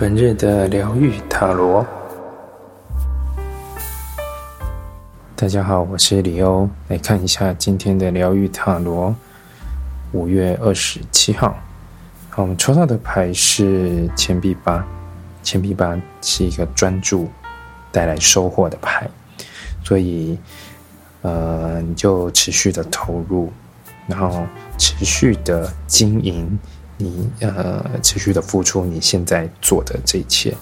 本日的疗愈塔罗，大家好，我是李欧，来看一下今天的疗愈塔罗。五月二十七号，好，我们抽到的牌是钱币八，钱币八是一个专注带来收获的牌，所以呃，你就持续的投入，然后持续的经营。你呃持续的付出你现在做的这一切，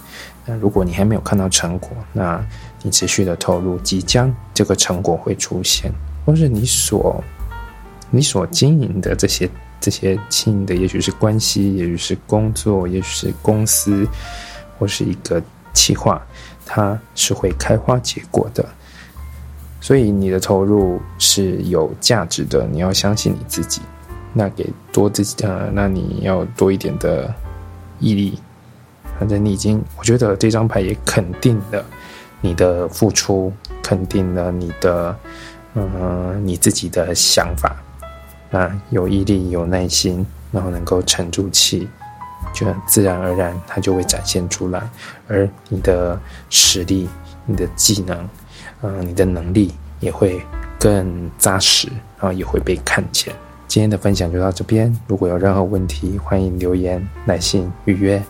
那如果你还没有看到成果，那你持续的投入，即将这个成果会出现，或是你所你所经营的这些这些经营的，也许是关系，也许是工作，也许是公司，或是一个企划，它是会开花结果的。所以你的投入是有价值的，你要相信你自己。那给多自己呃，那你要多一点的毅力。反正你已经，我觉得这张牌也肯定了你的付出，肯定了你的嗯你自己的想法。那有毅力、有耐心，然后能够沉住气，就自然而然它就会展现出来。而你的实力、你的技能，嗯，你的能力也会更扎实，然后也会被看见。今天的分享就到这边。如果有任何问题，欢迎留言、来信预约。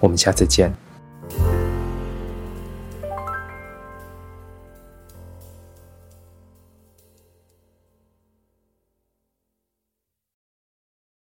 我们下次见。